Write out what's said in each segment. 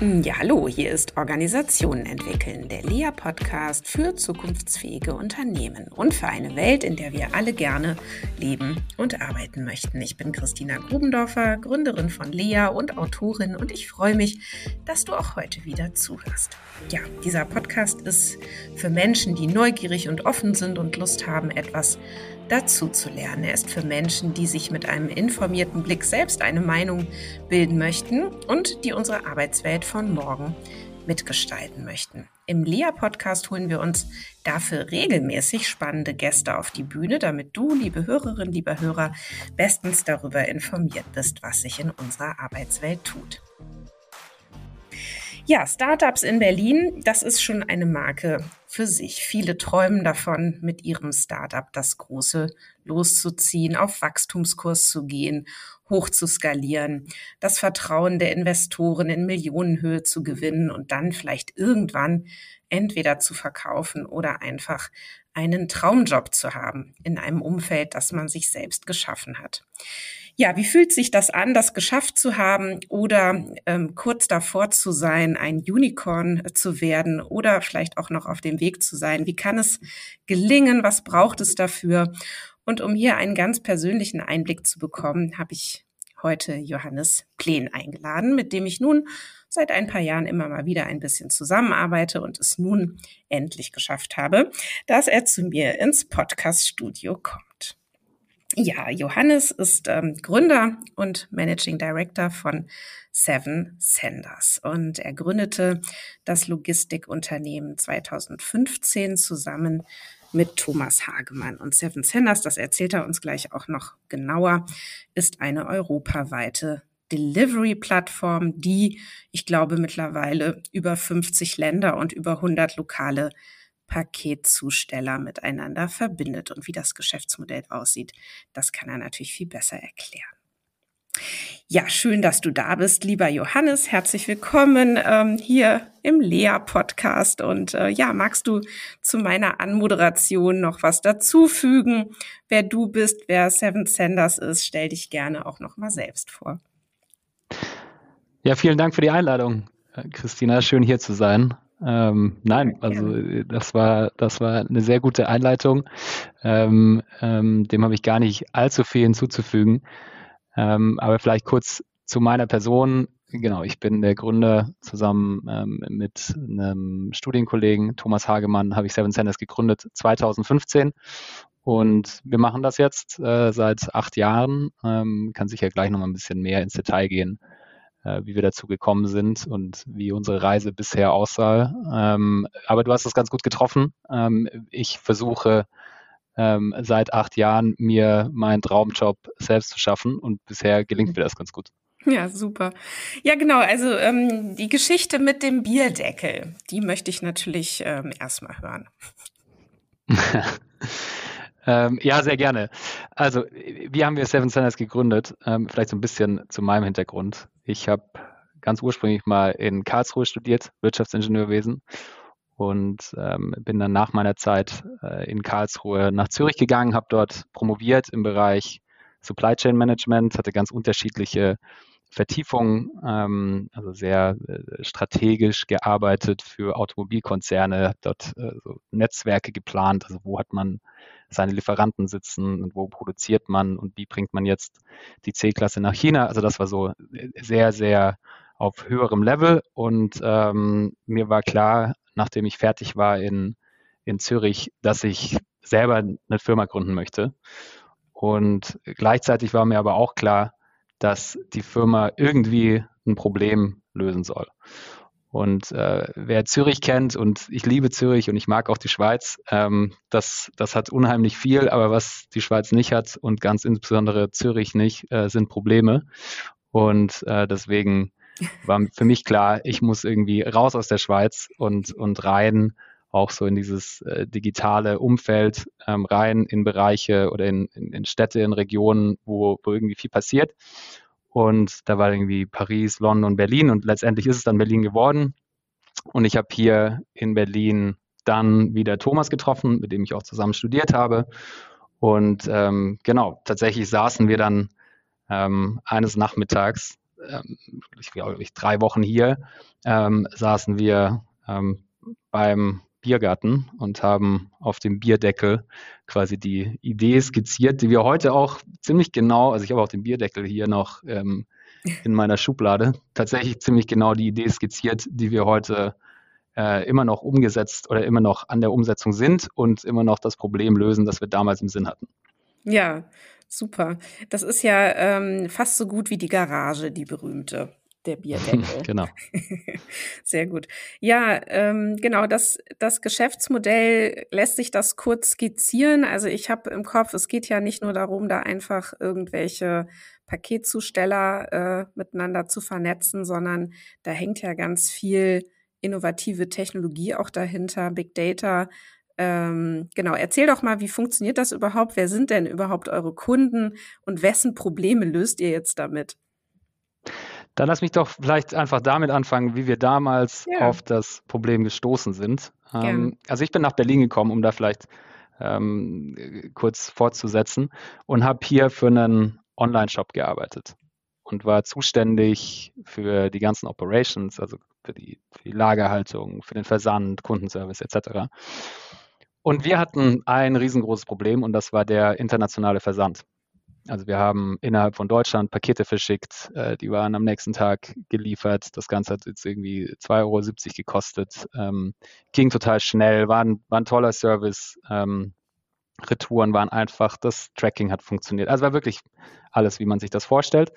Ja, hallo, hier ist Organisationen entwickeln, der LEA-Podcast für zukunftsfähige Unternehmen und für eine Welt, in der wir alle gerne leben und arbeiten möchten. Ich bin Christina Grubendorfer, Gründerin von LEA und Autorin und ich freue mich, dass du auch heute wieder zuhörst. Ja, dieser Podcast ist für Menschen, die neugierig und offen sind und Lust haben, etwas dazu zu lernen. Er ist für Menschen, die sich mit einem informierten Blick selbst eine Meinung bilden möchten und die unsere Arbeitswelt von morgen mitgestalten möchten. Im Lea-Podcast holen wir uns dafür regelmäßig spannende Gäste auf die Bühne, damit du, liebe Hörerinnen, lieber Hörer, bestens darüber informiert bist, was sich in unserer Arbeitswelt tut. Ja, Startups in Berlin, das ist schon eine Marke für sich. Viele träumen davon, mit ihrem Startup das Große loszuziehen, auf Wachstumskurs zu gehen, hoch zu skalieren, das Vertrauen der Investoren in Millionenhöhe zu gewinnen und dann vielleicht irgendwann entweder zu verkaufen oder einfach einen Traumjob zu haben in einem Umfeld, das man sich selbst geschaffen hat. Ja, wie fühlt sich das an, das geschafft zu haben oder ähm, kurz davor zu sein, ein Unicorn zu werden oder vielleicht auch noch auf dem Weg zu sein? Wie kann es gelingen? Was braucht es dafür? Und um hier einen ganz persönlichen Einblick zu bekommen, habe ich heute Johannes Plen eingeladen, mit dem ich nun seit ein paar Jahren immer mal wieder ein bisschen zusammenarbeite und es nun endlich geschafft habe, dass er zu mir ins Podcast-Studio kommt. Ja, Johannes ist ähm, Gründer und Managing Director von Seven Senders und er gründete das Logistikunternehmen 2015 zusammen mit Thomas Hagemann. Und Seven Senders, das erzählt er uns gleich auch noch genauer, ist eine europaweite Delivery-Plattform, die, ich glaube, mittlerweile über 50 Länder und über 100 lokale Paketzusteller miteinander verbindet. Und wie das Geschäftsmodell aussieht, das kann er natürlich viel besser erklären. Ja, schön, dass du da bist, lieber Johannes. Herzlich willkommen ähm, hier im Lea-Podcast. Und äh, ja, magst du zu meiner Anmoderation noch was dazufügen? Wer du bist, wer Seven Senders ist, stell dich gerne auch noch mal selbst vor. Ja, vielen Dank für die Einladung, Christina. Schön hier zu sein. Ähm, nein, also äh, das war, das war eine sehr gute Einleitung. Ähm, ähm, dem habe ich gar nicht allzu viel hinzuzufügen. Ähm, aber vielleicht kurz zu meiner Person. Genau, ich bin der Gründer zusammen ähm, mit einem Studienkollegen Thomas Hagemann habe ich Seven Centers gegründet 2015 und wir machen das jetzt äh, seit acht Jahren. Ähm, kann sicher gleich noch mal ein bisschen mehr ins Detail gehen äh, wie wir dazu gekommen sind und wie unsere Reise bisher aussah. Ähm, aber du hast es ganz gut getroffen. Ähm, ich versuche ähm, seit acht Jahren mir meinen Traumjob selbst zu schaffen und bisher gelingt mir das ganz gut. Ja, super. Ja, genau. Also ähm, die Geschichte mit dem Bierdeckel, die möchte ich natürlich ähm, erstmal hören. Ähm, ja, sehr gerne. Also, wie haben wir Seven Centers gegründet? Ähm, vielleicht so ein bisschen zu meinem Hintergrund. Ich habe ganz ursprünglich mal in Karlsruhe studiert, Wirtschaftsingenieurwesen, und ähm, bin dann nach meiner Zeit äh, in Karlsruhe nach Zürich gegangen, habe dort promoviert im Bereich Supply Chain Management, hatte ganz unterschiedliche Vertiefungen, ähm, also sehr äh, strategisch gearbeitet für Automobilkonzerne, dort äh, so Netzwerke geplant, also wo hat man seine Lieferanten sitzen und wo produziert man und wie bringt man jetzt die C-Klasse nach China. Also das war so sehr, sehr auf höherem Level und ähm, mir war klar, nachdem ich fertig war in, in Zürich, dass ich selber eine Firma gründen möchte. Und gleichzeitig war mir aber auch klar, dass die Firma irgendwie ein Problem lösen soll. Und äh, wer Zürich kennt, und ich liebe Zürich und ich mag auch die Schweiz, ähm, das, das hat unheimlich viel, aber was die Schweiz nicht hat und ganz insbesondere Zürich nicht, äh, sind Probleme. Und äh, deswegen war für mich klar, ich muss irgendwie raus aus der Schweiz und, und rein auch so in dieses äh, digitale Umfeld ähm, rein in Bereiche oder in, in, in Städte, in Regionen, wo, wo irgendwie viel passiert. Und da war irgendwie Paris, London, Berlin und letztendlich ist es dann Berlin geworden. Und ich habe hier in Berlin dann wieder Thomas getroffen, mit dem ich auch zusammen studiert habe. Und ähm, genau, tatsächlich saßen wir dann ähm, eines Nachmittags ähm, ich glaube, drei Wochen hier, ähm, saßen wir ähm, beim Biergarten und haben auf dem Bierdeckel quasi die Idee skizziert, die wir heute auch ziemlich genau, also ich habe auch den Bierdeckel hier noch ähm, in meiner Schublade, tatsächlich ziemlich genau die Idee skizziert, die wir heute äh, immer noch umgesetzt oder immer noch an der Umsetzung sind und immer noch das Problem lösen, das wir damals im Sinn hatten. Ja, super. Das ist ja ähm, fast so gut wie die Garage, die berühmte der Bierdeckel. genau. Sehr gut. Ja, ähm, genau, das, das Geschäftsmodell lässt sich das kurz skizzieren. Also ich habe im Kopf, es geht ja nicht nur darum, da einfach irgendwelche Paketzusteller äh, miteinander zu vernetzen, sondern da hängt ja ganz viel innovative Technologie auch dahinter, Big Data. Ähm, genau, erzähl doch mal, wie funktioniert das überhaupt? Wer sind denn überhaupt eure Kunden und wessen Probleme löst ihr jetzt damit? Dann lass mich doch vielleicht einfach damit anfangen, wie wir damals ja. auf das Problem gestoßen sind. Ähm, also ich bin nach Berlin gekommen, um da vielleicht ähm, kurz fortzusetzen und habe hier für einen Online-Shop gearbeitet und war zuständig für die ganzen Operations, also für die, für die Lagerhaltung, für den Versand, Kundenservice etc. Und wir hatten ein riesengroßes Problem und das war der internationale Versand. Also wir haben innerhalb von Deutschland Pakete verschickt, äh, die waren am nächsten Tag geliefert. Das Ganze hat jetzt irgendwie 2,70 Euro gekostet. Ähm, ging total schnell, war ein, war ein toller Service. Ähm, Retouren waren einfach, das Tracking hat funktioniert. Also war wirklich alles, wie man sich das vorstellt.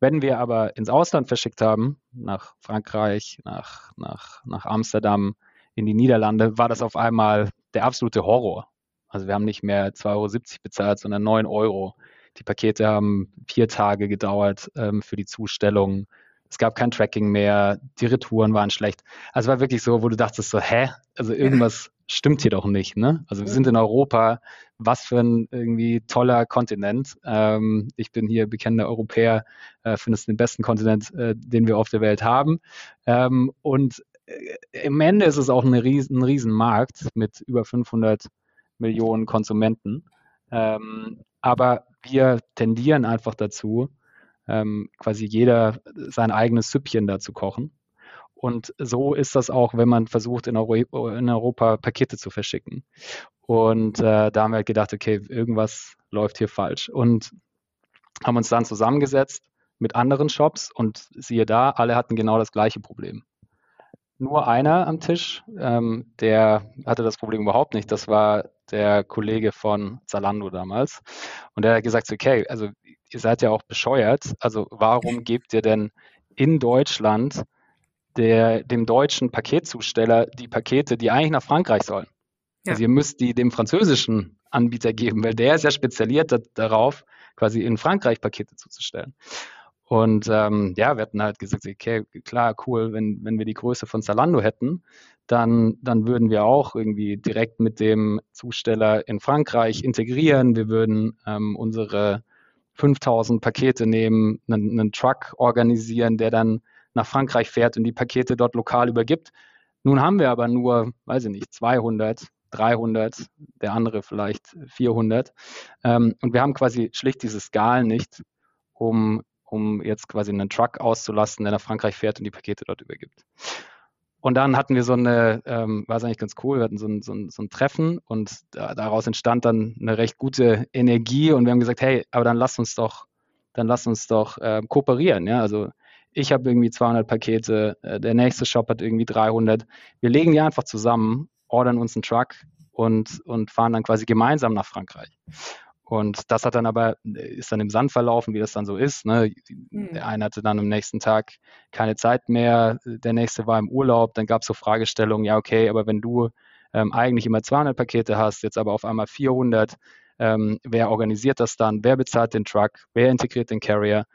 Wenn wir aber ins Ausland verschickt haben, nach Frankreich, nach, nach, nach Amsterdam, in die Niederlande, war das auf einmal der absolute Horror. Also wir haben nicht mehr 2,70 Euro bezahlt, sondern 9 Euro die Pakete haben vier Tage gedauert ähm, für die Zustellung. Es gab kein Tracking mehr, die Retouren waren schlecht. Also war wirklich so, wo du dachtest so, hä? Also irgendwas stimmt hier doch nicht, ne? Also wir sind in Europa, was für ein irgendwie toller Kontinent. Ähm, ich bin hier bekennender Europäer, äh, finde es den besten Kontinent, äh, den wir auf der Welt haben. Ähm, und äh, im Ende ist es auch ein riesen, ein riesen Markt mit über 500 Millionen Konsumenten. Ähm, aber wir tendieren einfach dazu, ähm, quasi jeder sein eigenes Süppchen da zu kochen. Und so ist das auch, wenn man versucht, in, Euro in Europa Pakete zu verschicken. Und äh, da haben wir halt gedacht, okay, irgendwas läuft hier falsch. Und haben uns dann zusammengesetzt mit anderen Shops und siehe da, alle hatten genau das gleiche Problem. Nur einer am Tisch, ähm, der hatte das Problem überhaupt nicht. Das war der Kollege von Zalando damals. Und der hat gesagt, okay, also ihr seid ja auch bescheuert. Also warum gebt ihr denn in Deutschland der, dem deutschen Paketzusteller die Pakete, die eigentlich nach Frankreich sollen? Ja. Also ihr müsst die dem französischen Anbieter geben, weil der ist ja spezialisiert darauf, quasi in Frankreich Pakete zuzustellen. Und ähm, ja, wir hatten halt gesagt, okay, klar, cool, wenn, wenn wir die Größe von Zalando hätten, dann, dann würden wir auch irgendwie direkt mit dem Zusteller in Frankreich integrieren. Wir würden ähm, unsere 5000 Pakete nehmen, einen, einen Truck organisieren, der dann nach Frankreich fährt und die Pakete dort lokal übergibt. Nun haben wir aber nur, weiß ich nicht, 200, 300, der andere vielleicht 400. Ähm, und wir haben quasi schlicht diese Skalen nicht, um um jetzt quasi einen Truck auszulasten, der nach Frankreich fährt und die Pakete dort übergibt. Und dann hatten wir so eine, ähm, war es eigentlich ganz cool, wir hatten so ein, so ein, so ein Treffen und da, daraus entstand dann eine recht gute Energie und wir haben gesagt, hey, aber dann lass uns doch, dann lass uns doch äh, kooperieren, ja, also ich habe irgendwie 200 Pakete, äh, der nächste Shop hat irgendwie 300. Wir legen die einfach zusammen, ordern uns einen Truck und, und fahren dann quasi gemeinsam nach Frankreich. Und das hat dann aber, ist dann im Sand verlaufen, wie das dann so ist. Ne? Mhm. Der eine hatte dann am nächsten Tag keine Zeit mehr, der nächste war im Urlaub, dann gab es so Fragestellungen, ja, okay, aber wenn du ähm, eigentlich immer 200 Pakete hast, jetzt aber auf einmal 400, ähm, wer organisiert das dann? Wer bezahlt den Truck? Wer integriert den Carrier?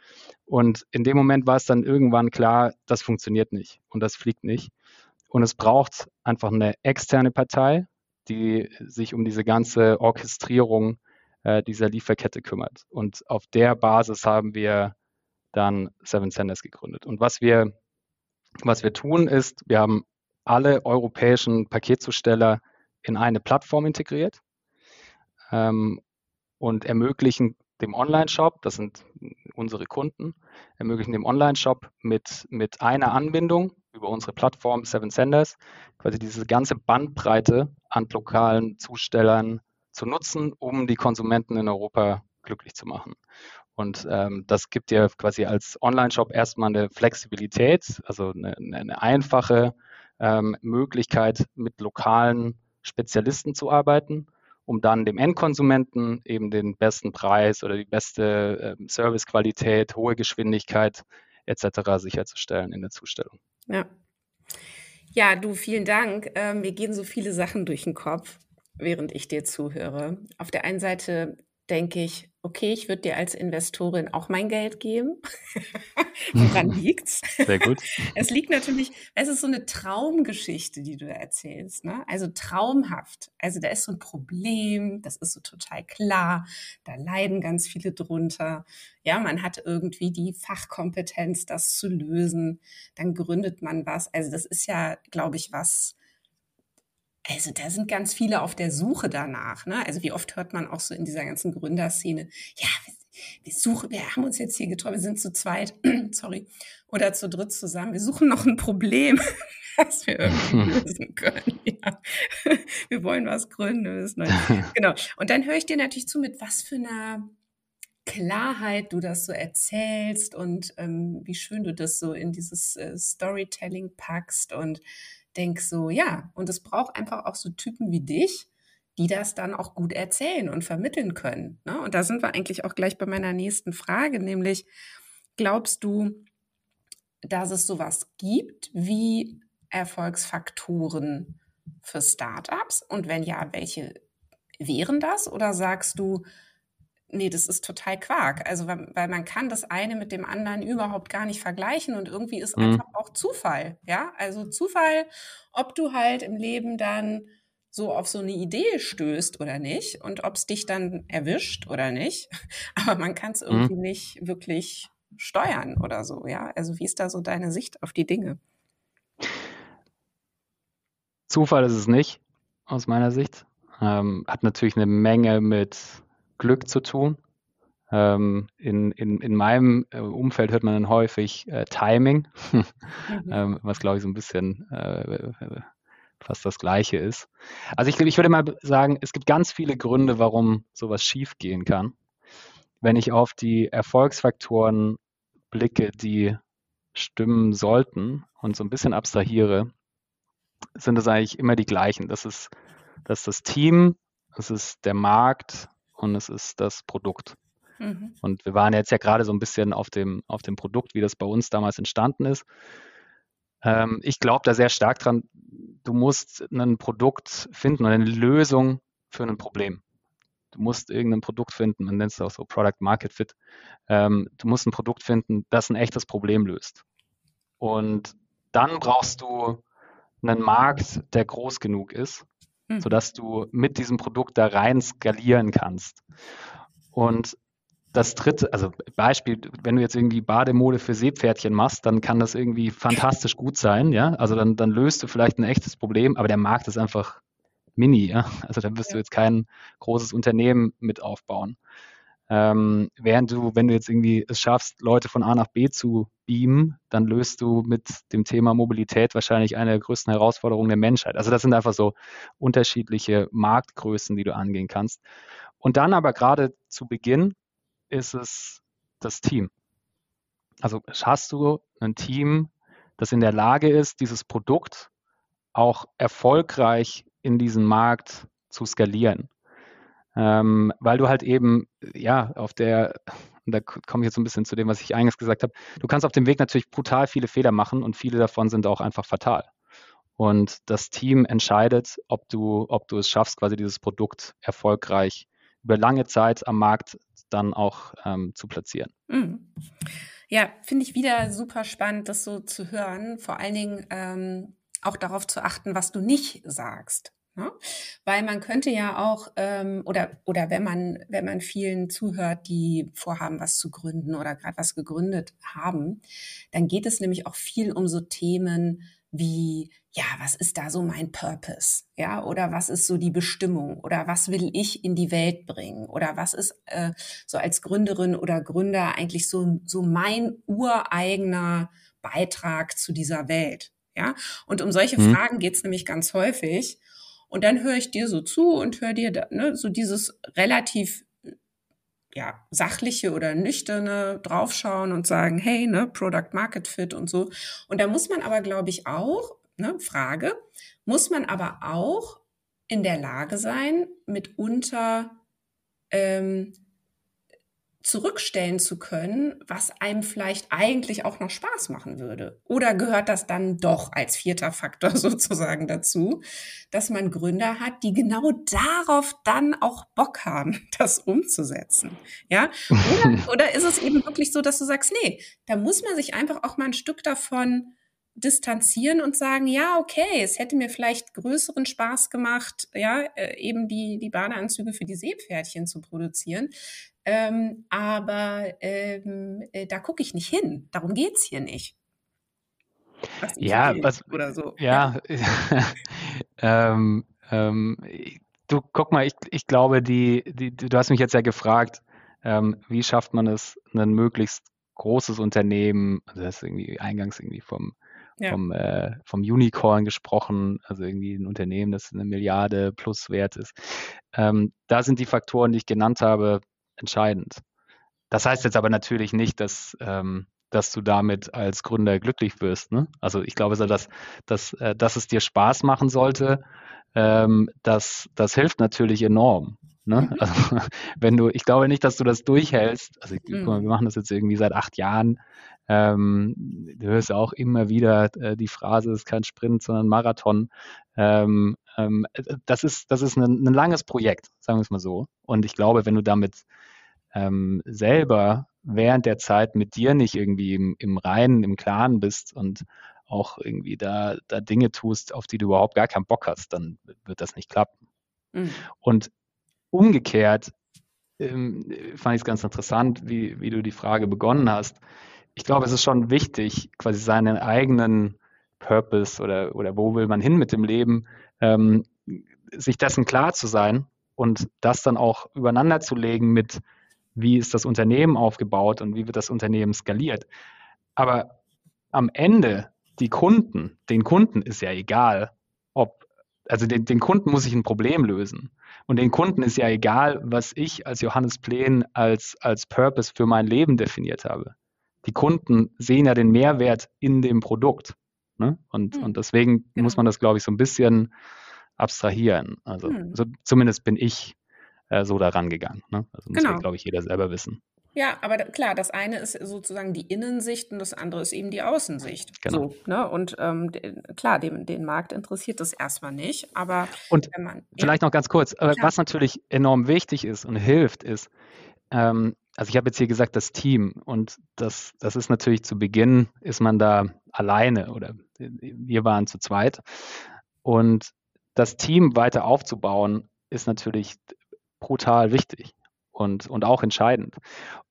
Und in dem Moment war es dann irgendwann klar, das funktioniert nicht und das fliegt nicht. Und es braucht einfach eine externe Partei, die sich um diese ganze Orchestrierung äh, dieser Lieferkette kümmert. Und auf der Basis haben wir dann Seven Senders gegründet. Und was wir, was wir tun, ist, wir haben alle europäischen Paketzusteller in eine Plattform integriert ähm, und ermöglichen dem Online-Shop, das sind unsere Kunden, ermöglichen dem Online-Shop mit, mit einer Anbindung über unsere Plattform Seven Senders quasi diese ganze Bandbreite an lokalen Zustellern zu nutzen, um die Konsumenten in Europa glücklich zu machen. Und ähm, das gibt dir quasi als Online-Shop erstmal eine Flexibilität, also eine, eine einfache ähm, Möglichkeit, mit lokalen Spezialisten zu arbeiten, um dann dem Endkonsumenten eben den besten Preis oder die beste äh, Servicequalität, hohe Geschwindigkeit etc. sicherzustellen in der Zustellung. Ja. Ja, du, vielen Dank. Ähm, mir gehen so viele Sachen durch den Kopf, während ich dir zuhöre. Auf der einen Seite denke ich, okay, ich würde dir als Investorin auch mein Geld geben. Woran liegt's? Sehr gut. es liegt natürlich, es ist so eine Traumgeschichte, die du erzählst. Ne? Also traumhaft. Also da ist so ein Problem, das ist so total klar. Da leiden ganz viele drunter. Ja, man hat irgendwie die Fachkompetenz, das zu lösen. Dann gründet man was. Also das ist ja, glaube ich, was, also da sind ganz viele auf der Suche danach. Ne? Also wie oft hört man auch so in dieser ganzen Gründerszene, ja, wir, suchen, wir haben uns jetzt hier getroffen, wir sind zu zweit, sorry, oder zu dritt zusammen. Wir suchen noch ein Problem, das wir irgendwie lösen können. Ja. Wir wollen was gründen. Genau. Und dann höre ich dir natürlich zu, mit was für einer Klarheit du das so erzählst und ähm, wie schön du das so in dieses äh, Storytelling packst und denke so, ja, und es braucht einfach auch so Typen wie dich, die das dann auch gut erzählen und vermitteln können. Ne? Und da sind wir eigentlich auch gleich bei meiner nächsten Frage, nämlich glaubst du, dass es sowas gibt wie Erfolgsfaktoren für Startups? Und wenn ja, welche wären das? Oder sagst du, nee, das ist total Quark. Also, weil, weil, man kann das eine mit dem anderen überhaupt gar nicht vergleichen und irgendwie ist mhm. einfach auch Zufall. Ja, also Zufall, ob du halt im Leben dann so auf so eine Idee stößt oder nicht und ob es dich dann erwischt oder nicht. Aber man kann es irgendwie mhm. nicht wirklich steuern oder so. Ja, also wie ist da so deine Sicht auf die Dinge? Zufall ist es nicht, aus meiner Sicht. Ähm, hat natürlich eine Menge mit Glück zu tun. Ähm, in, in, in meinem äh, Umfeld hört man dann häufig äh, Timing, mhm. ähm, was glaube ich so ein bisschen äh, fast das Gleiche ist. Also ich, ich würde mal sagen, es gibt ganz viele Gründe, warum sowas schief gehen kann. Wenn ich auf die Erfolgsfaktoren blicke, die stimmen sollten und so ein bisschen abstrahiere, sind es eigentlich immer die gleichen. Das ist, das ist das Team, das ist der Markt und es ist das Produkt. Mhm. Und wir waren jetzt ja gerade so ein bisschen auf dem, auf dem Produkt, wie das bei uns damals entstanden ist. Ähm, ich glaube da sehr stark dran, du musst ein Produkt finden oder eine Lösung für ein Problem. Du musst irgendein Produkt finden, man nennt es auch so Product Market Fit. Ähm, du musst ein Produkt finden, das ein echtes Problem löst. Und dann brauchst du einen Markt, der groß genug ist, mhm. sodass du mit diesem Produkt da rein skalieren kannst. Und das dritte, also Beispiel, wenn du jetzt irgendwie Bademode für Seepferdchen machst, dann kann das irgendwie fantastisch gut sein, ja. Also dann, dann löst du vielleicht ein echtes Problem, aber der Markt ist einfach mini, ja. Also dann wirst ja. du jetzt kein großes Unternehmen mit aufbauen. Ähm, während du, wenn du jetzt irgendwie es schaffst, Leute von A nach B zu beamen, dann löst du mit dem Thema Mobilität wahrscheinlich eine der größten Herausforderungen der Menschheit. Also das sind einfach so unterschiedliche Marktgrößen, die du angehen kannst. Und dann aber gerade zu Beginn ist es das Team. Also hast du ein Team, das in der Lage ist, dieses Produkt auch erfolgreich in diesen Markt zu skalieren ähm, weil du halt eben, ja, auf der, da komme ich jetzt so ein bisschen zu dem, was ich eingangs gesagt habe, du kannst auf dem Weg natürlich brutal viele Fehler machen und viele davon sind auch einfach fatal. Und das Team entscheidet, ob du, ob du es schaffst, quasi dieses Produkt erfolgreich über lange Zeit am Markt dann auch ähm, zu platzieren. Mhm. Ja, finde ich wieder super spannend, das so zu hören. Vor allen Dingen ähm, auch darauf zu achten, was du nicht sagst. Ne? Weil man könnte ja auch, ähm, oder, oder wenn man, wenn man vielen zuhört, die vorhaben, was zu gründen oder gerade was gegründet haben, dann geht es nämlich auch viel um so Themen wie, ja, was ist da so mein Purpose? Ja, oder was ist so die Bestimmung? Oder was will ich in die Welt bringen? Oder was ist äh, so als Gründerin oder Gründer eigentlich so, so mein ureigener Beitrag zu dieser Welt? Ja, und um solche mhm. Fragen geht's nämlich ganz häufig. Und dann höre ich dir so zu und höre dir ne, so dieses relativ ja, sachliche oder nüchterne draufschauen und sagen, hey, ne, Product Market Fit und so. Und da muss man aber, glaube ich, auch, ne, Frage, muss man aber auch in der Lage sein, mitunter ähm, zurückstellen zu können, was einem vielleicht eigentlich auch noch Spaß machen würde? Oder gehört das dann doch als vierter Faktor sozusagen dazu, dass man Gründer hat, die genau darauf dann auch Bock haben, das umzusetzen? Ja? Oder, oder ist es eben wirklich so, dass du sagst, nee, da muss man sich einfach auch mal ein Stück davon distanzieren und sagen, ja, okay, es hätte mir vielleicht größeren Spaß gemacht, ja, äh, eben die, die Badeanzüge für die Seepferdchen zu produzieren. Ähm, aber ähm, äh, da gucke ich nicht hin. Darum geht es hier nicht. Was ja, was, oder so. Ja, ähm, ähm, du guck mal, ich, ich glaube, die, die, du hast mich jetzt ja gefragt, ähm, wie schafft man es, ein möglichst großes Unternehmen, also das ist irgendwie eingangs irgendwie vom, ja. vom, äh, vom Unicorn gesprochen, also irgendwie ein Unternehmen, das eine Milliarde plus wert ist. Ähm, da sind die Faktoren, die ich genannt habe, entscheidend. Das heißt jetzt aber natürlich nicht, dass, ähm, dass du damit als Gründer glücklich wirst. Ne? Also ich glaube so, dass, dass, äh, dass es dir Spaß machen sollte, ähm, das, das hilft natürlich enorm. Ne? Mhm. Also, wenn du, ich glaube nicht, dass du das durchhältst. Also mhm. mal, wir machen das jetzt irgendwie seit acht Jahren. Ähm, du hörst auch immer wieder äh, die Phrase, es ist kein Sprint, sondern Marathon. Ähm, ähm, das ist, das ist ein, ein langes Projekt, sagen wir es mal so. Und ich glaube, wenn du damit ähm, selber während der Zeit mit dir nicht irgendwie im, im Reinen, im Klaren bist und auch irgendwie da, da Dinge tust, auf die du überhaupt gar keinen Bock hast, dann wird das nicht klappen. Mhm. Und umgekehrt ähm, fand ich es ganz interessant, wie, wie du die Frage begonnen hast. Ich glaube, es ist schon wichtig, quasi seinen eigenen Purpose oder, oder wo will man hin mit dem Leben, ähm, sich dessen klar zu sein und das dann auch übereinander zu legen mit, wie ist das Unternehmen aufgebaut und wie wird das Unternehmen skaliert. Aber am Ende, die Kunden, den Kunden ist ja egal, ob, also den, den Kunden muss ich ein Problem lösen. Und den Kunden ist ja egal, was ich als Johannes Plähn als, als Purpose für mein Leben definiert habe. Die Kunden sehen ja den Mehrwert in dem Produkt. Ne? Und, mhm. und deswegen genau. muss man das, glaube ich, so ein bisschen abstrahieren. Also, mhm. also zumindest bin ich äh, so daran gegangen. Ne? Also muss genau. glaube ich, jeder selber wissen. Ja, aber da, klar, das eine ist sozusagen die Innensicht und das andere ist eben die Außensicht. Genau. So, ne? Und ähm, klar, dem, den Markt interessiert das erstmal nicht, aber und man, vielleicht ja, noch ganz kurz, äh, was natürlich enorm wichtig ist und hilft, ist, ähm, also ich habe jetzt hier gesagt, das Team und das, das ist natürlich zu Beginn, ist man da alleine oder wir waren zu zweit und das Team weiter aufzubauen, ist natürlich brutal wichtig und, und auch entscheidend.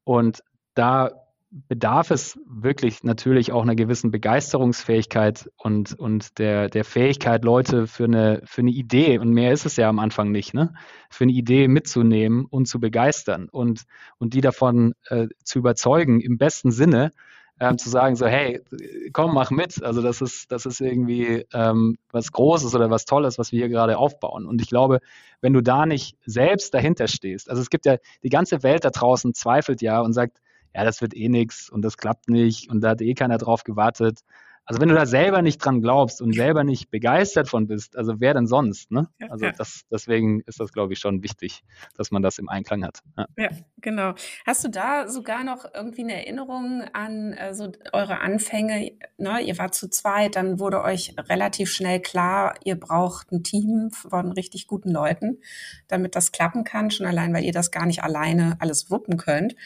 Und da bedarf es wirklich natürlich auch einer gewissen Begeisterungsfähigkeit und, und der, der Fähigkeit, Leute für eine, für eine Idee, und mehr ist es ja am Anfang nicht, ne? für eine Idee mitzunehmen und zu begeistern und, und die davon äh, zu überzeugen, im besten Sinne, ähm, zu sagen, so, hey, komm, mach mit. Also das ist, das ist irgendwie ähm, was Großes oder was Tolles, was wir hier gerade aufbauen. Und ich glaube, wenn du da nicht selbst dahinter stehst, also es gibt ja, die ganze Welt da draußen zweifelt ja und sagt, ja, das wird eh nichts und das klappt nicht und da hat eh keiner drauf gewartet. Also wenn du da selber nicht dran glaubst und selber nicht begeistert von bist, also wer denn sonst? Ne? Also das, deswegen ist das, glaube ich, schon wichtig, dass man das im Einklang hat. Ja. ja. genau. Hast du da sogar noch irgendwie eine Erinnerung an äh, so eure Anfänge? Ne? Ihr wart zu zweit, dann wurde euch relativ schnell klar, ihr braucht ein Team von richtig guten Leuten, damit das klappen kann, schon allein, weil ihr das gar nicht alleine alles wuppen könnt.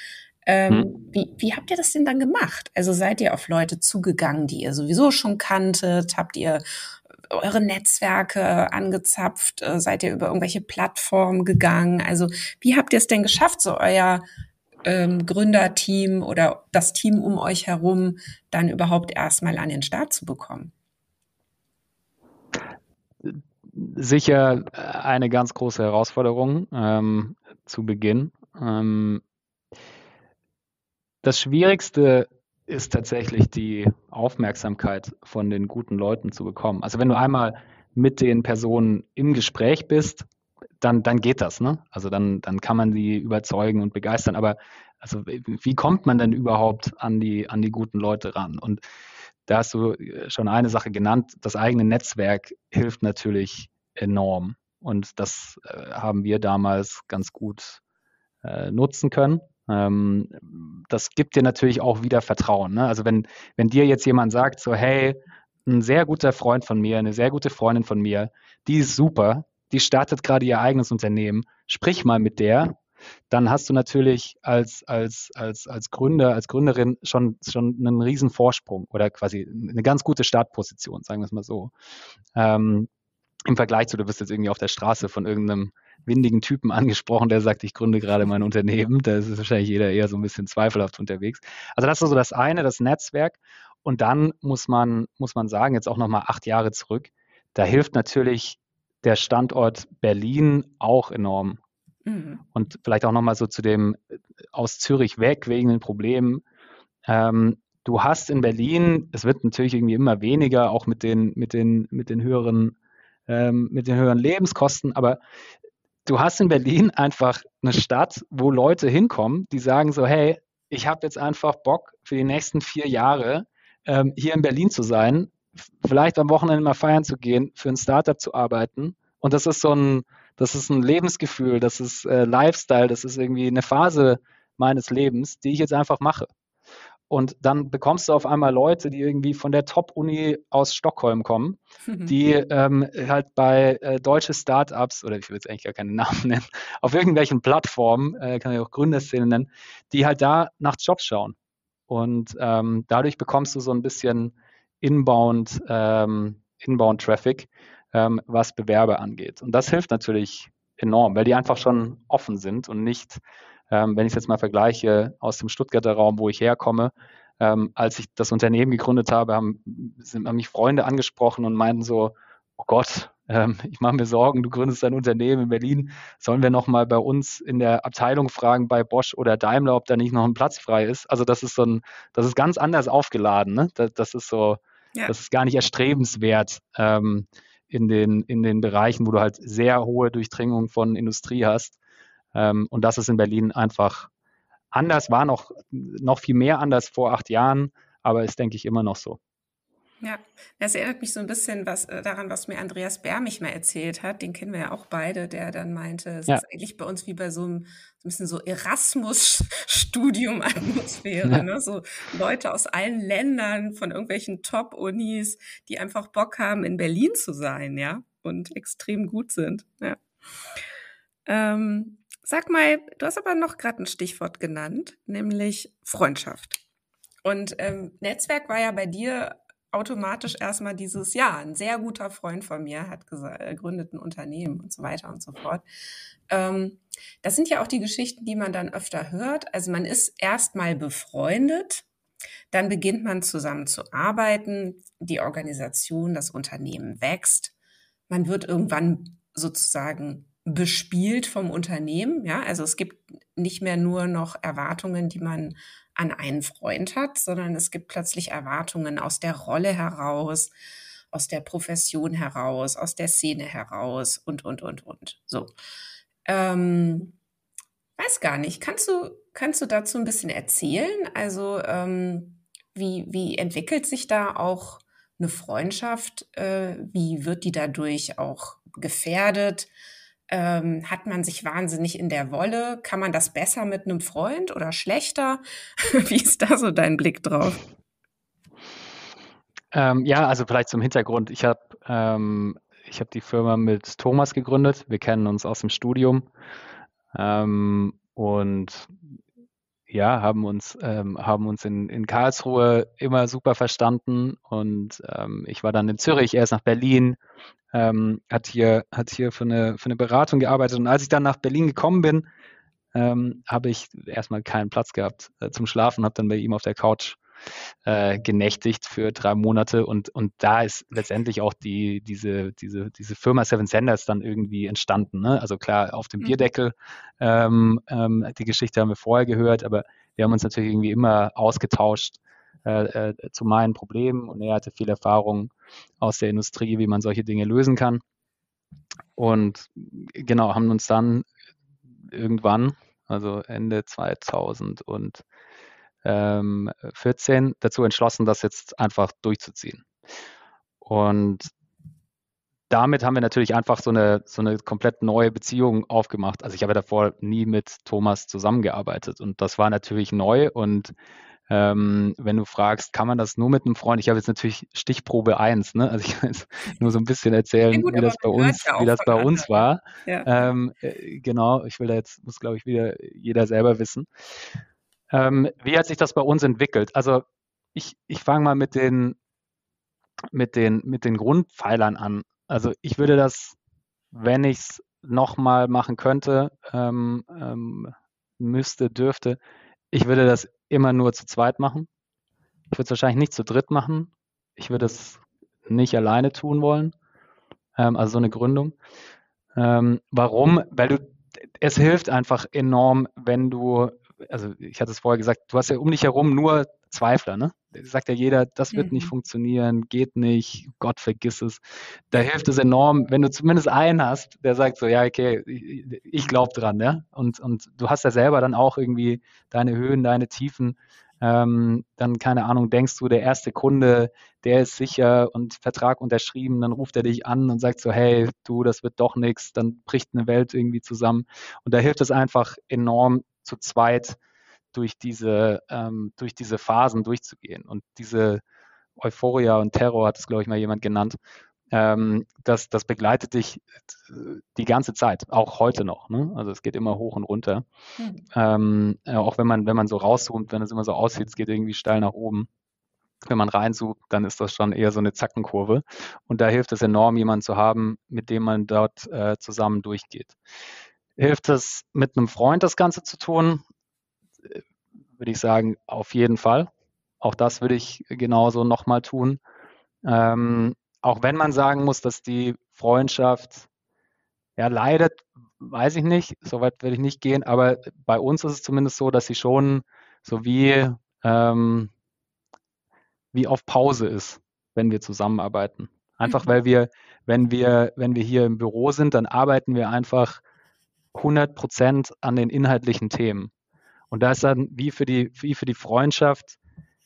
Ähm, hm. wie, wie habt ihr das denn dann gemacht? Also seid ihr auf Leute zugegangen, die ihr sowieso schon kanntet? Habt ihr eure Netzwerke angezapft? Äh, seid ihr über irgendwelche Plattformen gegangen? Also wie habt ihr es denn geschafft, so euer ähm, Gründerteam oder das Team um euch herum dann überhaupt erstmal an den Start zu bekommen? sicher eine ganz große Herausforderung ähm, zu Beginn. Ähm, das Schwierigste ist tatsächlich die Aufmerksamkeit von den guten Leuten zu bekommen. Also wenn du einmal mit den Personen im Gespräch bist, dann, dann geht das, ne? Also dann, dann kann man sie überzeugen und begeistern. Aber also wie kommt man denn überhaupt an die, an die guten Leute ran? Und da hast du schon eine Sache genannt. Das eigene Netzwerk hilft natürlich enorm. Und das äh, haben wir damals ganz gut äh, nutzen können. Ähm, das gibt dir natürlich auch wieder Vertrauen. Ne? Also wenn, wenn dir jetzt jemand sagt, so, hey, ein sehr guter Freund von mir, eine sehr gute Freundin von mir, die ist super, die startet gerade ihr eigenes Unternehmen, sprich mal mit der, dann hast du natürlich als, als, als, als Gründer, als Gründerin schon, schon einen riesen Vorsprung oder quasi eine ganz gute Startposition, sagen wir es mal so. Ähm, Im Vergleich zu, du bist jetzt irgendwie auf der Straße von irgendeinem windigen Typen angesprochen, der sagt, ich gründe gerade mein Unternehmen. Da ist wahrscheinlich jeder eher so ein bisschen zweifelhaft unterwegs. Also das ist so das eine, das Netzwerk. Und dann muss man, muss man sagen, jetzt auch nochmal acht Jahre zurück, da hilft natürlich der Standort Berlin auch enorm. Mhm. Und vielleicht auch nochmal so zu dem äh, aus Zürich weg wegen den Problemen. Ähm, du hast in Berlin, es wird natürlich irgendwie immer weniger, auch mit den, mit den, mit den höheren, ähm, mit den höheren Lebenskosten, aber du hast in Berlin einfach eine Stadt, wo Leute hinkommen, die sagen so, hey, ich habe jetzt einfach Bock für die nächsten vier Jahre ähm, hier in Berlin zu sein, vielleicht am Wochenende mal feiern zu gehen, für ein Startup zu arbeiten. Und das ist so ein, das ist ein Lebensgefühl, das ist äh, Lifestyle, das ist irgendwie eine Phase meines Lebens, die ich jetzt einfach mache. Und dann bekommst du auf einmal Leute, die irgendwie von der Top-Uni aus Stockholm kommen, die ähm, halt bei äh, deutsche Startups, oder ich will jetzt eigentlich gar keinen Namen nennen, auf irgendwelchen Plattformen, äh, kann ich auch Gründerszene nennen, die halt da nach Jobs schauen. Und ähm, dadurch bekommst du so ein bisschen Inbound, ähm, Inbound-Traffic, ähm, was Bewerber angeht. Und das hilft natürlich enorm, weil die einfach schon offen sind und nicht ähm, wenn ich es jetzt mal vergleiche aus dem Stuttgarter Raum, wo ich herkomme, ähm, als ich das Unternehmen gegründet habe, haben, sind, haben mich Freunde angesprochen und meinten so, oh Gott, ähm, ich mache mir Sorgen, du gründest ein Unternehmen in Berlin, sollen wir nochmal bei uns in der Abteilung fragen, bei Bosch oder Daimler, ob da nicht noch ein Platz frei ist. Also das ist so ein, das ist ganz anders aufgeladen. Ne? Das, das ist so, ja. das ist gar nicht erstrebenswert ähm, in, den, in den Bereichen, wo du halt sehr hohe Durchdringung von Industrie hast. Ähm, und das ist in Berlin einfach anders, war noch, noch viel mehr anders vor acht Jahren, aber ist, denke ich, immer noch so. Ja, das erinnert mich so ein bisschen was, äh, daran, was mir Andreas Bär mich mal erzählt hat. Den kennen wir ja auch beide, der dann meinte, es ja. ist eigentlich bei uns wie bei so einem so ein bisschen so Erasmus-Studium-Atmosphäre. Ja. Ne? So Leute aus allen Ländern, von irgendwelchen Top-Unis, die einfach Bock haben, in Berlin zu sein, ja, und extrem gut sind. Ja. Ähm, Sag mal, du hast aber noch gerade ein Stichwort genannt, nämlich Freundschaft. Und ähm, Netzwerk war ja bei dir automatisch erstmal dieses, ja, ein sehr guter Freund von mir hat gegründet ein Unternehmen und so weiter und so fort. Ähm, das sind ja auch die Geschichten, die man dann öfter hört. Also man ist erstmal befreundet, dann beginnt man zusammen zu arbeiten, die Organisation, das Unternehmen wächst, man wird irgendwann sozusagen bespielt vom Unternehmen. Ja, also es gibt nicht mehr nur noch Erwartungen, die man an einen Freund hat, sondern es gibt plötzlich Erwartungen aus der Rolle heraus, aus der Profession heraus, aus der Szene heraus und, und, und, und. So. Ähm, weiß gar nicht. Kannst du, kannst du dazu ein bisschen erzählen? Also, ähm, wie, wie entwickelt sich da auch eine Freundschaft? Äh, wie wird die dadurch auch gefährdet? Ähm, hat man sich wahnsinnig in der Wolle? Kann man das besser mit einem Freund oder schlechter? Wie ist da so dein Blick drauf? Ähm, ja, also vielleicht zum Hintergrund. Ich habe ähm, hab die Firma mit Thomas gegründet. Wir kennen uns aus dem Studium ähm, und ja, haben uns, ähm, haben uns in, in Karlsruhe immer super verstanden und ähm, ich war dann in Zürich, er ist nach Berlin, ähm, hat hier, hat hier für eine, für eine Beratung gearbeitet. Und als ich dann nach Berlin gekommen bin, ähm, habe ich erstmal keinen Platz gehabt äh, zum Schlafen, habe dann bei ihm auf der Couch äh, genächtigt für drei Monate und, und da ist letztendlich auch die, diese, diese, diese Firma Seven Senders dann irgendwie entstanden. Ne? Also klar, auf dem mhm. Bierdeckel, ähm, ähm, die Geschichte haben wir vorher gehört, aber wir haben uns natürlich irgendwie immer ausgetauscht äh, äh, zu meinen Problemen und er hatte viel Erfahrung aus der Industrie, wie man solche Dinge lösen kann. Und genau, haben uns dann irgendwann, also Ende 2014, dazu entschlossen, das jetzt einfach durchzuziehen. Und damit haben wir natürlich einfach so eine, so eine komplett neue Beziehung aufgemacht. Also ich habe davor nie mit Thomas zusammengearbeitet und das war natürlich neu und ähm, wenn du fragst, kann man das nur mit einem Freund? Ich habe jetzt natürlich Stichprobe 1, ne? Also ich kann jetzt nur so ein bisschen erzählen, gut, wie das bei uns, ja wie das bei uns war. Ja. Ähm, äh, genau, ich will da jetzt, muss glaube ich wieder jeder selber wissen. Ähm, wie hat sich das bei uns entwickelt? Also ich, ich fange mal mit den, mit, den, mit den Grundpfeilern an. Also ich würde das, wenn ich es nochmal machen könnte, ähm, ähm, müsste, dürfte, ich würde das immer nur zu zweit machen. Ich würde es wahrscheinlich nicht zu dritt machen. Ich würde es nicht alleine tun wollen. Ähm, also so eine Gründung. Ähm, warum? Weil du, es hilft einfach enorm, wenn du, also ich hatte es vorher gesagt, du hast ja um dich herum nur Zweifler, ne? Sagt ja jeder, das wird mhm. nicht funktionieren, geht nicht, Gott vergiss es. Da hilft es enorm, wenn du zumindest einen hast, der sagt so, ja, okay, ich, ich glaube dran, ja. Und, und du hast ja selber dann auch irgendwie deine Höhen, deine Tiefen. Ähm, dann, keine Ahnung, denkst du, der erste Kunde, der ist sicher und Vertrag unterschrieben, dann ruft er dich an und sagt so, hey, du, das wird doch nichts, dann bricht eine Welt irgendwie zusammen. Und da hilft es einfach enorm zu zweit durch diese, ähm, durch diese Phasen durchzugehen. Und diese Euphoria und Terror hat es, glaube ich, mal jemand genannt. Ähm, das, das begleitet dich äh, die ganze Zeit, auch heute noch. Ne? Also es geht immer hoch und runter. Mhm. Ähm, äh, auch wenn man, wenn man so rauszoomt, wenn es immer so aussieht, es geht irgendwie steil nach oben. Wenn man reinzoomt, dann ist das schon eher so eine Zackenkurve. Und da hilft es enorm, jemanden zu haben, mit dem man dort äh, zusammen durchgeht. Hilft es, mit einem Freund das Ganze zu tun? würde ich sagen, auf jeden Fall. Auch das würde ich genauso nochmal tun. Ähm, auch wenn man sagen muss, dass die Freundschaft ja leidet, weiß ich nicht, soweit würde ich nicht gehen, aber bei uns ist es zumindest so, dass sie schon so wie, ähm, wie auf Pause ist, wenn wir zusammenarbeiten. Einfach mhm. weil wir, wenn wir, wenn wir hier im Büro sind, dann arbeiten wir einfach 100 Prozent an den inhaltlichen Themen. Und da ist dann wie für die, wie für die Freundschaft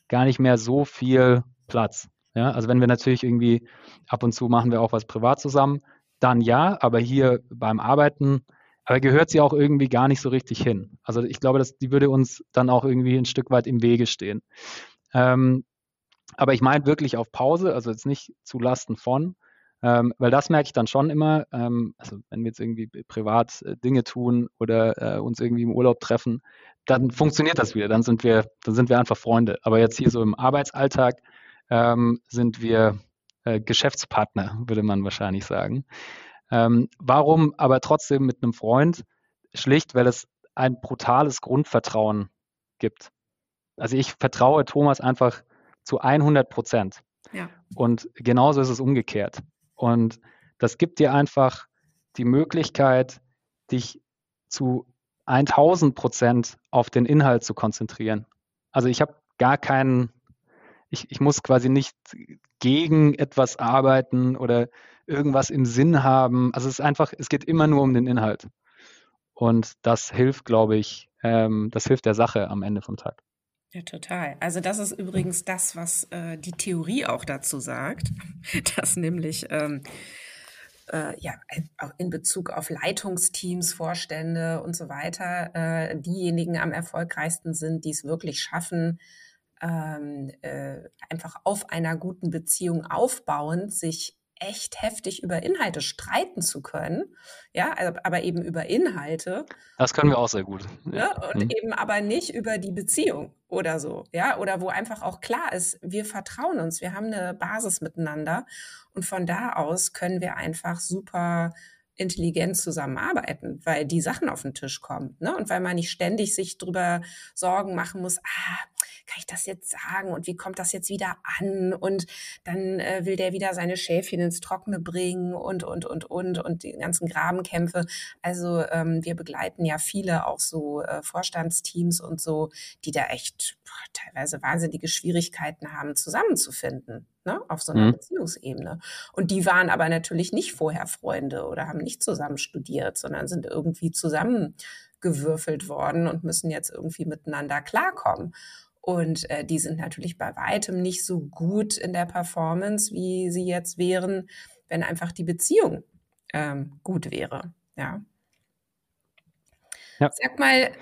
gar nicht mehr so viel Platz. Ja, also wenn wir natürlich irgendwie ab und zu machen wir auch was privat zusammen, dann ja, aber hier beim Arbeiten, aber gehört sie auch irgendwie gar nicht so richtig hin. Also ich glaube, dass die würde uns dann auch irgendwie ein Stück weit im Wege stehen. Ähm, aber ich meine wirklich auf Pause, also jetzt nicht zu Lasten von, ähm, weil das merke ich dann schon immer, ähm, also wenn wir jetzt irgendwie privat äh, Dinge tun oder äh, uns irgendwie im Urlaub treffen, dann funktioniert das wieder, dann sind wir, dann sind wir einfach Freunde. Aber jetzt hier so im Arbeitsalltag ähm, sind wir äh, Geschäftspartner, würde man wahrscheinlich sagen. Ähm, warum aber trotzdem mit einem Freund? Schlicht, weil es ein brutales Grundvertrauen gibt. Also ich vertraue Thomas einfach zu 100 Prozent. Ja. Und genauso ist es umgekehrt. Und das gibt dir einfach die Möglichkeit, dich zu 1000 Prozent auf den Inhalt zu konzentrieren. Also ich habe gar keinen, ich, ich muss quasi nicht gegen etwas arbeiten oder irgendwas im Sinn haben. Also es ist einfach, es geht immer nur um den Inhalt. Und das hilft, glaube ich, ähm, das hilft der Sache am Ende vom Tag. Ja, total. Also das ist übrigens das, was äh, die Theorie auch dazu sagt, dass nämlich ähm, äh, ja in Bezug auf Leitungsteams, Vorstände und so weiter äh, diejenigen am erfolgreichsten sind, die es wirklich schaffen, ähm, äh, einfach auf einer guten Beziehung aufbauend sich echt heftig über Inhalte streiten zu können. Ja, also, aber eben über Inhalte. Das können wir auch sehr gut. Ja. Ne? Und mhm. eben aber nicht über die Beziehung oder so. Ja, oder wo einfach auch klar ist, wir vertrauen uns, wir haben eine Basis miteinander und von da aus können wir einfach super intelligent zusammenarbeiten, weil die Sachen auf den Tisch kommen. Ne? Und weil man nicht ständig sich drüber Sorgen machen muss, ah, kann ich das jetzt sagen und wie kommt das jetzt wieder an und dann äh, will der wieder seine Schäfchen ins Trockene bringen und, und, und, und, und die ganzen Grabenkämpfe. Also ähm, wir begleiten ja viele auch so äh, Vorstandsteams und so, die da echt boah, teilweise wahnsinnige Schwierigkeiten haben, zusammenzufinden ne, auf so einer mhm. Beziehungsebene. Und die waren aber natürlich nicht vorher Freunde oder haben nicht zusammen studiert, sondern sind irgendwie zusammengewürfelt worden und müssen jetzt irgendwie miteinander klarkommen. Und äh, die sind natürlich bei weitem nicht so gut in der Performance, wie sie jetzt wären, wenn einfach die Beziehung ähm, gut wäre. Ja. ja. Sag mal,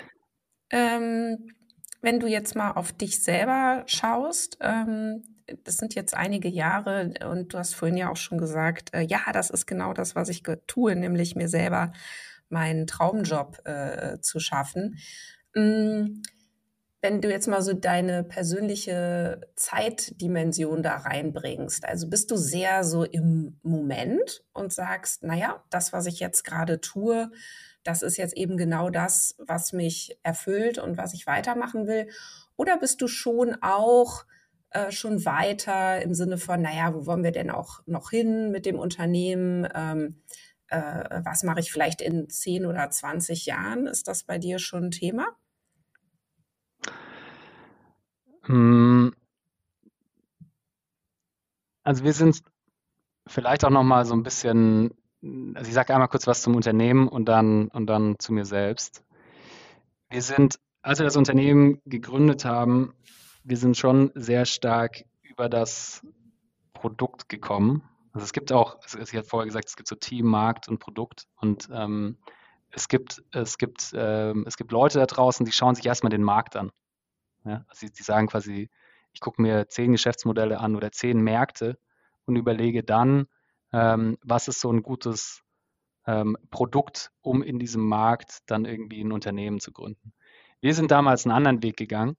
ähm, wenn du jetzt mal auf dich selber schaust, ähm, das sind jetzt einige Jahre und du hast vorhin ja auch schon gesagt, äh, ja, das ist genau das, was ich tue, nämlich mir selber meinen Traumjob äh, zu schaffen. Mm, wenn du jetzt mal so deine persönliche Zeitdimension da reinbringst, also bist du sehr so im Moment und sagst, naja, das, was ich jetzt gerade tue, das ist jetzt eben genau das, was mich erfüllt und was ich weitermachen will? Oder bist du schon auch äh, schon weiter im Sinne von, naja, wo wollen wir denn auch noch hin mit dem Unternehmen? Ähm, äh, was mache ich vielleicht in 10 oder 20 Jahren? Ist das bei dir schon ein Thema? Hm. Also wir sind vielleicht auch noch mal so ein bisschen, also ich sage einmal kurz was zum Unternehmen und dann, und dann zu mir selbst. Wir sind, als wir das Unternehmen gegründet haben, wir sind schon sehr stark über das Produkt gekommen. Also es gibt auch, ich hatte vorher gesagt, es gibt so Team, Markt und Produkt und ähm, es gibt, es gibt, ähm, es gibt Leute da draußen, die schauen sich erstmal den Markt an. Ja? Also die, sagen quasi, ich gucke mir zehn Geschäftsmodelle an oder zehn Märkte und überlege dann, ähm, was ist so ein gutes ähm, Produkt, um in diesem Markt dann irgendwie ein Unternehmen zu gründen. Wir sind damals einen anderen Weg gegangen,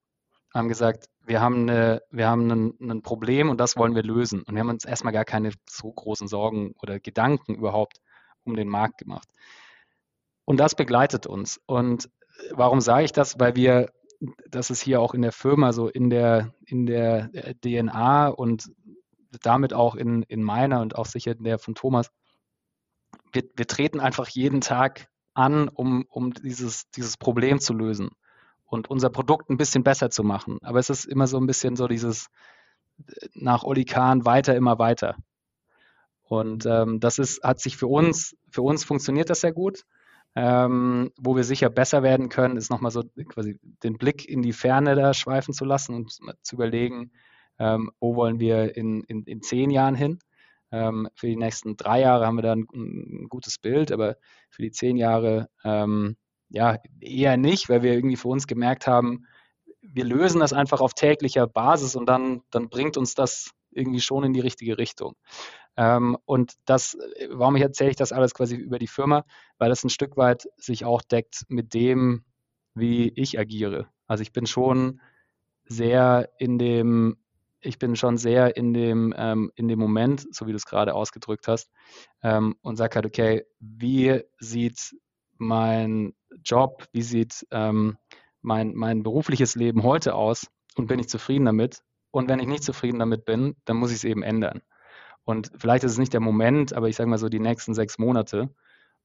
haben gesagt, wir haben, eine, wir haben ein, ein, Problem und das wollen wir lösen. Und wir haben uns erstmal gar keine so großen Sorgen oder Gedanken überhaupt um den Markt gemacht. Und das begleitet uns. Und warum sage ich das? Weil wir, das ist hier auch in der Firma so in der, in der DNA und damit auch in, in meiner und auch sicher in der von Thomas, wir, wir treten einfach jeden Tag an, um, um dieses, dieses Problem zu lösen und unser Produkt ein bisschen besser zu machen. Aber es ist immer so ein bisschen so dieses äh, nach Oli Kahn weiter, immer weiter. Und ähm, das ist, hat sich für uns, für uns funktioniert das sehr gut. Ähm, wo wir sicher besser werden können, ist nochmal so quasi den Blick in die Ferne da schweifen zu lassen und zu überlegen, ähm, wo wollen wir in, in, in zehn Jahren hin. Ähm, für die nächsten drei Jahre haben wir da ein, ein, gutes Bild, aber für die zehn Jahre ähm, ja, eher nicht, weil wir irgendwie für uns gemerkt haben, wir lösen das einfach auf täglicher Basis und dann, dann bringt uns das irgendwie schon in die richtige Richtung. Ähm, und das, warum ich erzähle ich das alles quasi über die Firma, weil das ein Stück weit sich auch deckt mit dem, wie ich agiere. Also ich bin schon sehr in dem, ich bin schon sehr in dem, ähm, in dem Moment, so wie du es gerade ausgedrückt hast, ähm, und sage halt, okay, wie sieht mein Job, wie sieht ähm, mein, mein berufliches Leben heute aus und bin ich zufrieden damit? Und wenn ich nicht zufrieden damit bin, dann muss ich es eben ändern. Und vielleicht ist es nicht der Moment, aber ich sage mal so die nächsten sechs Monate.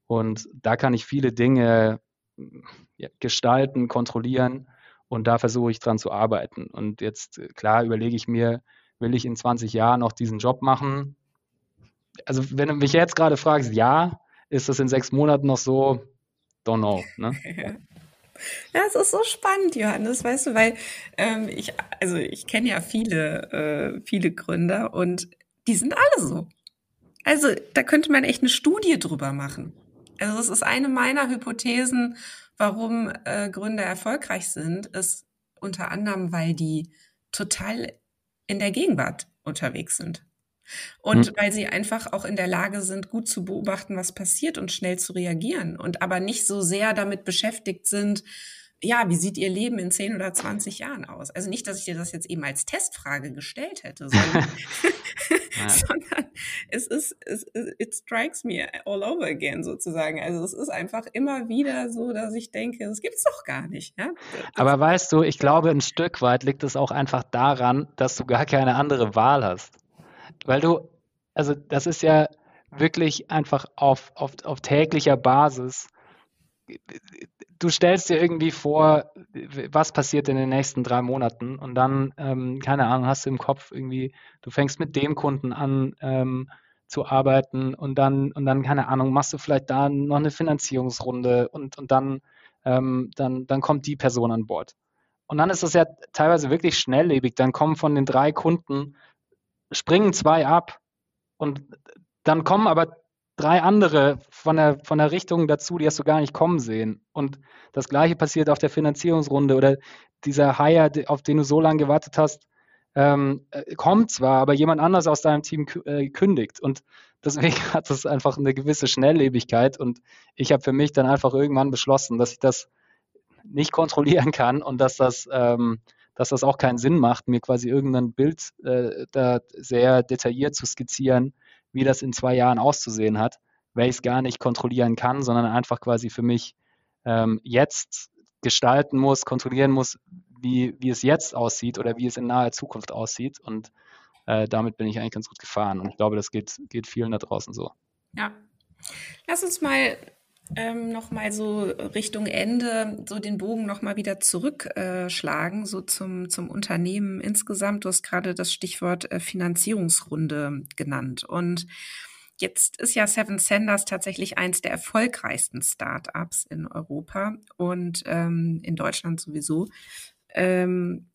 Und da kann ich viele Dinge ja, gestalten, kontrollieren und da versuche ich dran zu arbeiten. Und jetzt, klar, überlege ich mir, will ich in 20 Jahren noch diesen Job machen? Also, wenn du mich jetzt gerade fragst, ja, ist das in sechs Monaten noch so? don't know. Ne? Ja, es ist so spannend, Johannes, weißt du, weil ähm, ich, also ich kenne ja viele, äh, viele Gründer und die sind alle so. Also da könnte man echt eine Studie drüber machen. Also das ist eine meiner Hypothesen, warum äh, Gründer erfolgreich sind, ist unter anderem, weil die total in der Gegenwart unterwegs sind. Und hm. weil sie einfach auch in der Lage sind, gut zu beobachten, was passiert und schnell zu reagieren und aber nicht so sehr damit beschäftigt sind, ja, wie sieht Ihr Leben in 10 oder 20 Jahren aus? Also nicht, dass ich dir das jetzt eben als Testfrage gestellt hätte, sondern, ja. sondern es ist, es, it strikes me all over again sozusagen. Also es ist einfach immer wieder so, dass ich denke, das gibt's doch gar nicht. Ja? Aber weißt du, ich glaube, ein Stück weit liegt es auch einfach daran, dass du gar keine andere Wahl hast. Weil du, also das ist ja wirklich einfach auf, auf, auf täglicher Basis du stellst dir irgendwie vor, was passiert in den nächsten drei Monaten und dann, ähm, keine Ahnung, hast du im Kopf irgendwie, du fängst mit dem Kunden an ähm, zu arbeiten und dann, und dann, keine Ahnung, machst du vielleicht da noch eine Finanzierungsrunde und, und dann, ähm, dann, dann kommt die Person an Bord. Und dann ist das ja teilweise wirklich schnelllebig. Dann kommen von den drei Kunden, springen zwei ab und dann kommen aber drei andere von der, von der Richtung dazu, die hast du gar nicht kommen sehen. Und das gleiche passiert auf der Finanzierungsrunde oder dieser Hire, auf den du so lange gewartet hast, ähm, äh, kommt zwar, aber jemand anders aus deinem Team äh, kündigt. Und deswegen hat es einfach eine gewisse Schnelllebigkeit. Und ich habe für mich dann einfach irgendwann beschlossen, dass ich das nicht kontrollieren kann und dass das, ähm, dass das auch keinen Sinn macht, mir quasi irgendein Bild äh, da sehr detailliert zu skizzieren, wie das in zwei Jahren auszusehen hat, weil ich es gar nicht kontrollieren kann, sondern einfach quasi für mich ähm, jetzt gestalten muss, kontrollieren muss, wie, wie es jetzt aussieht oder wie es in naher Zukunft aussieht. Und äh, damit bin ich eigentlich ganz gut gefahren. Und ich glaube, das geht, geht vielen da draußen so. Ja. Lass uns mal ähm, nochmal so Richtung Ende so den Bogen nochmal wieder zurückschlagen, äh, so zum, zum Unternehmen insgesamt. Du hast gerade das Stichwort äh, Finanzierungsrunde genannt. Und jetzt ist ja Seven Senders tatsächlich eins der erfolgreichsten Startups in Europa und ähm, in Deutschland sowieso. Ähm,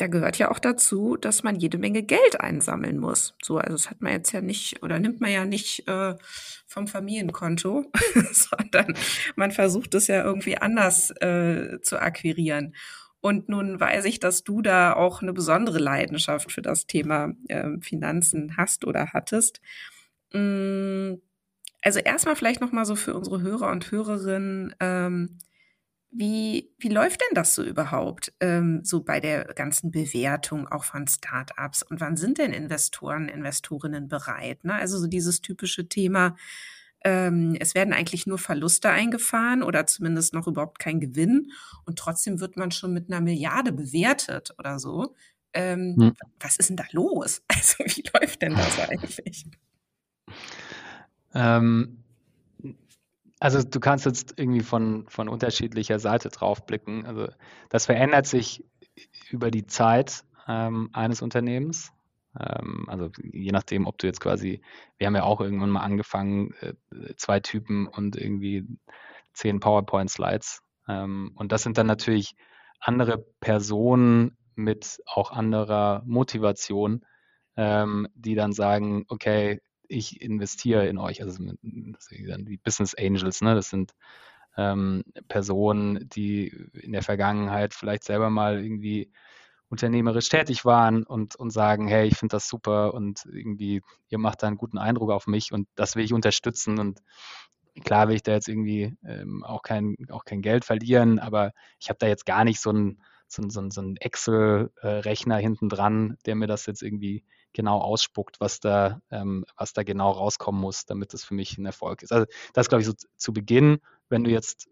da gehört ja auch dazu, dass man jede Menge Geld einsammeln muss. So, also das hat man jetzt ja nicht oder nimmt man ja nicht äh, vom Familienkonto, sondern man versucht es ja irgendwie anders äh, zu akquirieren. Und nun weiß ich, dass du da auch eine besondere Leidenschaft für das Thema äh, Finanzen hast oder hattest. Mm, also erstmal vielleicht noch mal so für unsere Hörer und Hörerinnen. Ähm, wie, wie läuft denn das so überhaupt, ähm, so bei der ganzen Bewertung auch von Startups? Und wann sind denn Investoren, Investorinnen bereit? Ne? Also so dieses typische Thema, ähm, es werden eigentlich nur Verluste eingefahren oder zumindest noch überhaupt kein Gewinn und trotzdem wird man schon mit einer Milliarde bewertet oder so. Ähm, hm. Was ist denn da los? Also wie läuft denn das eigentlich? Ähm, also du kannst jetzt irgendwie von, von unterschiedlicher Seite drauf blicken. Also das verändert sich über die Zeit ähm, eines Unternehmens. Ähm, also je nachdem, ob du jetzt quasi, wir haben ja auch irgendwann mal angefangen, äh, zwei Typen und irgendwie zehn PowerPoint-Slides. Ähm, und das sind dann natürlich andere Personen mit auch anderer Motivation, ähm, die dann sagen, okay, ich investiere in euch. Also die Business Angels, ne? Das sind ähm, Personen, die in der Vergangenheit vielleicht selber mal irgendwie unternehmerisch tätig waren und, und sagen, hey, ich finde das super und irgendwie, ihr macht da einen guten Eindruck auf mich und das will ich unterstützen und klar will ich da jetzt irgendwie ähm, auch, kein, auch kein Geld verlieren, aber ich habe da jetzt gar nicht so einen so, so, ein Excel-Rechner hinten dran, der mir das jetzt irgendwie genau ausspuckt, was da, ähm, was da genau rauskommen muss, damit das für mich ein Erfolg ist. Also das glaube ich so zu Beginn, wenn du jetzt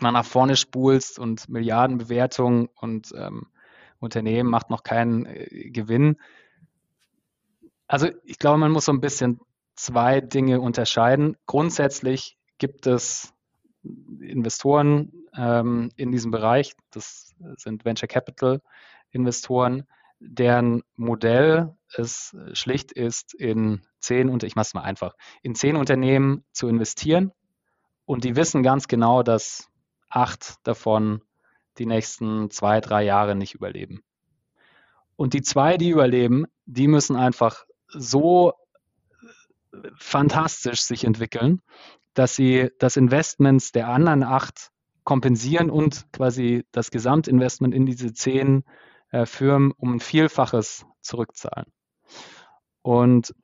mal nach vorne spulst und Milliardenbewertung und ähm, Unternehmen macht noch keinen äh, Gewinn. Also ich glaube, man muss so ein bisschen zwei Dinge unterscheiden. Grundsätzlich gibt es Investoren ähm, in diesem Bereich, das sind Venture Capital Investoren, deren Modell es schlicht ist, in zehn und ich mache es mal einfach, in zehn Unternehmen zu investieren und die wissen ganz genau, dass acht davon die nächsten zwei, drei Jahre nicht überleben. Und die zwei, die überleben, die müssen einfach so fantastisch sich entwickeln, dass sie das Investments der anderen acht kompensieren und quasi das Gesamtinvestment in diese zehn äh, Firmen um ein Vielfaches zurückzahlen. Und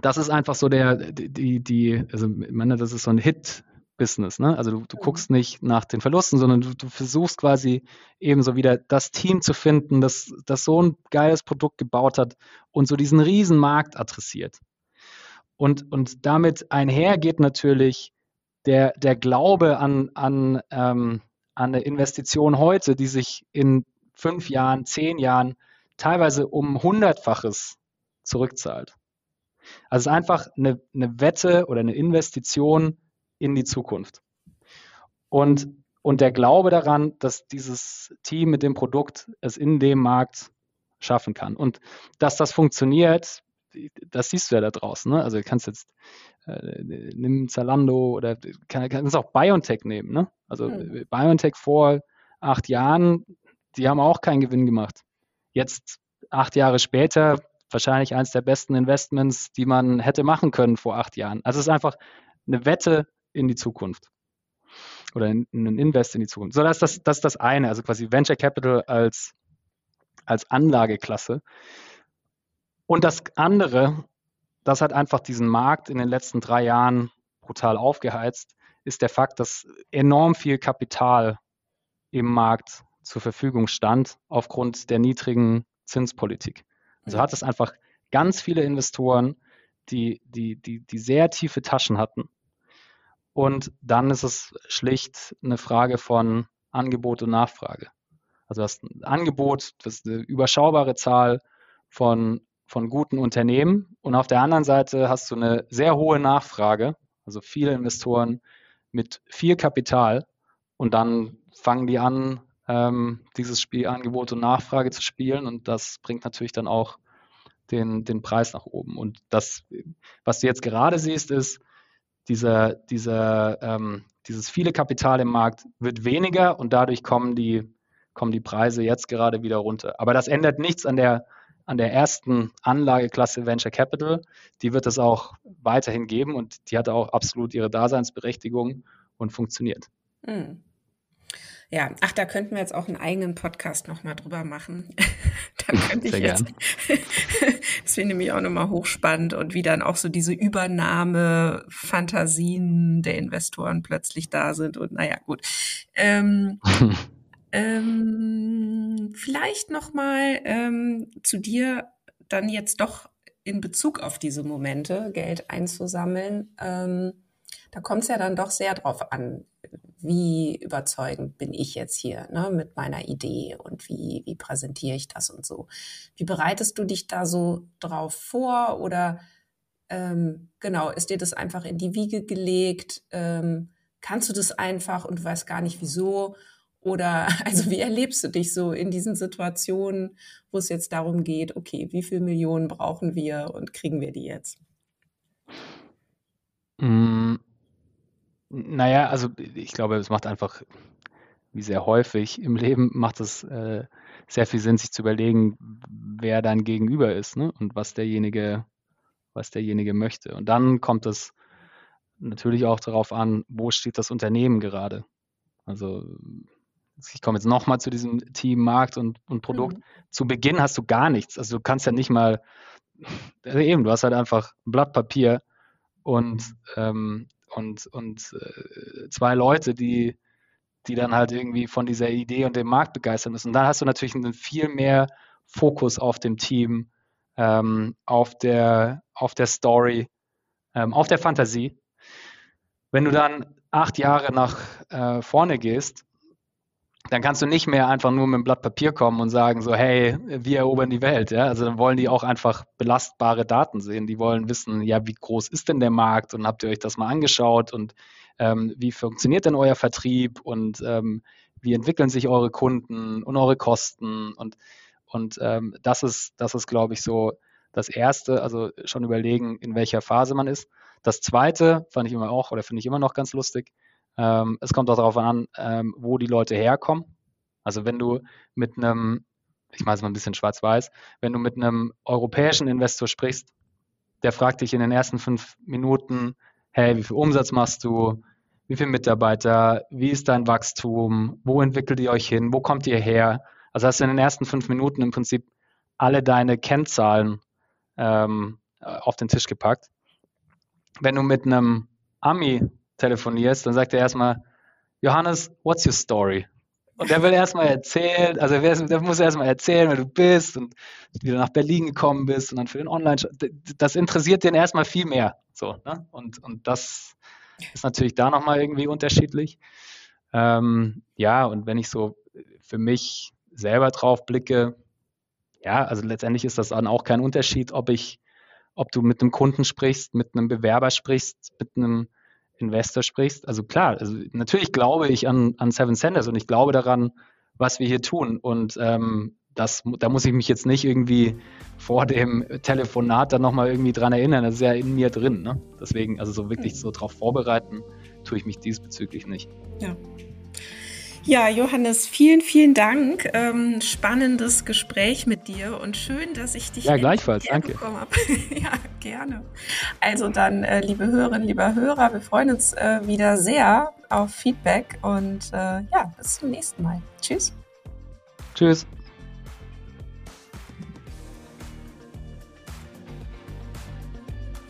das ist einfach so der, die, die, also ich meine, das ist so ein Hit, Business. Ne? Also du, du mhm. guckst nicht nach den Verlusten, sondern du, du, versuchst quasi ebenso wieder das Team zu finden, das, das so ein geiles Produkt gebaut hat und so diesen riesen Markt adressiert. Und, und damit einhergeht natürlich der, der Glaube an, an, ähm, an eine Investition heute, die sich in fünf Jahren, zehn Jahren teilweise um hundertfaches zurückzahlt. Also es ist einfach eine, eine Wette oder eine Investition in die Zukunft. Und, und der Glaube daran, dass dieses Team mit dem Produkt es in dem Markt schaffen kann. Und dass das funktioniert, das siehst du ja da draußen. Ne? Also du kannst jetzt äh, nimm Zalando oder kann, kannst auch BioNTech nehmen. Ne? Also mhm. BioNTech vor acht Jahren, die haben auch keinen Gewinn gemacht. Jetzt acht Jahre später wahrscheinlich eines der besten Investments, die man hätte machen können vor acht Jahren. Also es ist einfach eine Wette in die Zukunft oder ein Invest in die Zukunft. So, das ist das, das, das eine, also quasi Venture Capital als, als Anlageklasse. Und das andere, das hat einfach diesen Markt in den letzten drei Jahren brutal aufgeheizt, ist der Fakt, dass enorm viel Kapital im Markt zur Verfügung stand aufgrund der niedrigen Zinspolitik. Also hat es einfach ganz viele Investoren, die, die, die, die sehr tiefe Taschen hatten. Und dann ist es schlicht eine Frage von Angebot und Nachfrage. Also das Angebot, das ist eine überschaubare Zahl von, von guten Unternehmen. Und auf der anderen Seite hast du eine sehr hohe Nachfrage, also viele Investoren mit viel Kapital. Und dann fangen die an, ähm, dieses Spiel Angebot und Nachfrage zu spielen und das bringt natürlich dann auch den, den Preis nach oben. Und das, was du jetzt gerade siehst, ist, dieser, dieser, ähm, dieses viele Kapital im Markt wird weniger und dadurch kommen die, kommen die Preise jetzt gerade wieder runter. Aber das ändert nichts an der, an der ersten Anlageklasse Venture Capital. Die wird es auch weiterhin geben und die hat auch absolut ihre Daseinsberechtigung und funktioniert. Mhm. Ja, ach, da könnten wir jetzt auch einen eigenen Podcast nochmal drüber machen. dann könnte ich Sehr jetzt. das finde ich auch nochmal hochspannend und wie dann auch so diese Übernahme-Fantasien der Investoren plötzlich da sind und naja, gut. Ähm, ähm, vielleicht nochmal ähm, zu dir dann jetzt doch in Bezug auf diese Momente Geld einzusammeln. Ähm, da kommt es ja dann doch sehr drauf an, wie überzeugend bin ich jetzt hier ne, mit meiner Idee und wie, wie präsentiere ich das und so. Wie bereitest du dich da so drauf vor oder ähm, genau, ist dir das einfach in die Wiege gelegt? Ähm, kannst du das einfach und du weißt gar nicht wieso? Oder also wie erlebst du dich so in diesen Situationen, wo es jetzt darum geht, okay, wie viele Millionen brauchen wir und kriegen wir die jetzt? Mm, naja, also ich glaube, es macht einfach, wie sehr häufig im Leben, macht es äh, sehr viel Sinn, sich zu überlegen, wer dein Gegenüber ist ne? und was derjenige, was derjenige möchte. Und dann kommt es natürlich auch darauf an, wo steht das Unternehmen gerade. Also ich komme jetzt nochmal zu diesem Team Markt und, und Produkt. Mhm. Zu Beginn hast du gar nichts. Also du kannst ja nicht mal, also eben, du hast halt einfach ein Blatt Papier und ähm, und, und äh, zwei Leute, die, die dann halt irgendwie von dieser Idee und dem Markt begeistern müssen. Und dann hast du natürlich einen viel mehr Fokus auf dem Team, ähm, auf, der, auf der Story, ähm, auf der Fantasie. Wenn du dann acht Jahre nach äh, vorne gehst, dann kannst du nicht mehr einfach nur mit einem Blatt Papier kommen und sagen so, hey, wir erobern die Welt. Ja? Also dann wollen die auch einfach belastbare Daten sehen. Die wollen wissen, ja, wie groß ist denn der Markt und habt ihr euch das mal angeschaut und ähm, wie funktioniert denn euer Vertrieb und ähm, wie entwickeln sich eure Kunden und eure Kosten und und ähm, das ist, das ist, glaube ich, so das Erste, also schon überlegen, in welcher Phase man ist. Das Zweite fand ich immer auch oder finde ich immer noch ganz lustig, ähm, es kommt auch darauf an, ähm, wo die Leute herkommen. Also wenn du mit einem, ich mache es mal ein bisschen schwarz-weiß, wenn du mit einem europäischen Investor sprichst, der fragt dich in den ersten fünf Minuten, hey, wie viel Umsatz machst du? Wie viele Mitarbeiter? Wie ist dein Wachstum? Wo entwickelt ihr euch hin? Wo kommt ihr her? Also hast du in den ersten fünf Minuten im Prinzip alle deine Kennzahlen ähm, auf den Tisch gepackt. Wenn du mit einem Ami telefonierst, dann sagt er erstmal, Johannes, what's your story? Und der will erstmal erzählen, also der muss erstmal erzählen, wer du bist und wie du nach Berlin gekommen bist und dann für den online Das interessiert den erstmal viel mehr. So, ne? und, und das ist natürlich da nochmal irgendwie unterschiedlich. Ähm, ja, und wenn ich so für mich selber drauf blicke, ja, also letztendlich ist das dann auch kein Unterschied, ob ich, ob du mit einem Kunden sprichst, mit einem Bewerber sprichst, mit einem Investor sprichst. Also klar, also natürlich glaube ich an, an Seven Senders und ich glaube daran, was wir hier tun. Und ähm, das, da muss ich mich jetzt nicht irgendwie vor dem Telefonat dann nochmal irgendwie dran erinnern. Das ist ja in mir drin. Ne? Deswegen, also so wirklich so drauf vorbereiten, tue ich mich diesbezüglich nicht. Ja. Ja, Johannes, vielen, vielen Dank. Ähm, spannendes Gespräch mit dir und schön, dass ich dich ja, gleichfalls, danke. ja, gerne. Also dann, äh, liebe Hörerinnen, lieber Hörer, wir freuen uns äh, wieder sehr auf Feedback und äh, ja, bis zum nächsten Mal. Tschüss. Tschüss.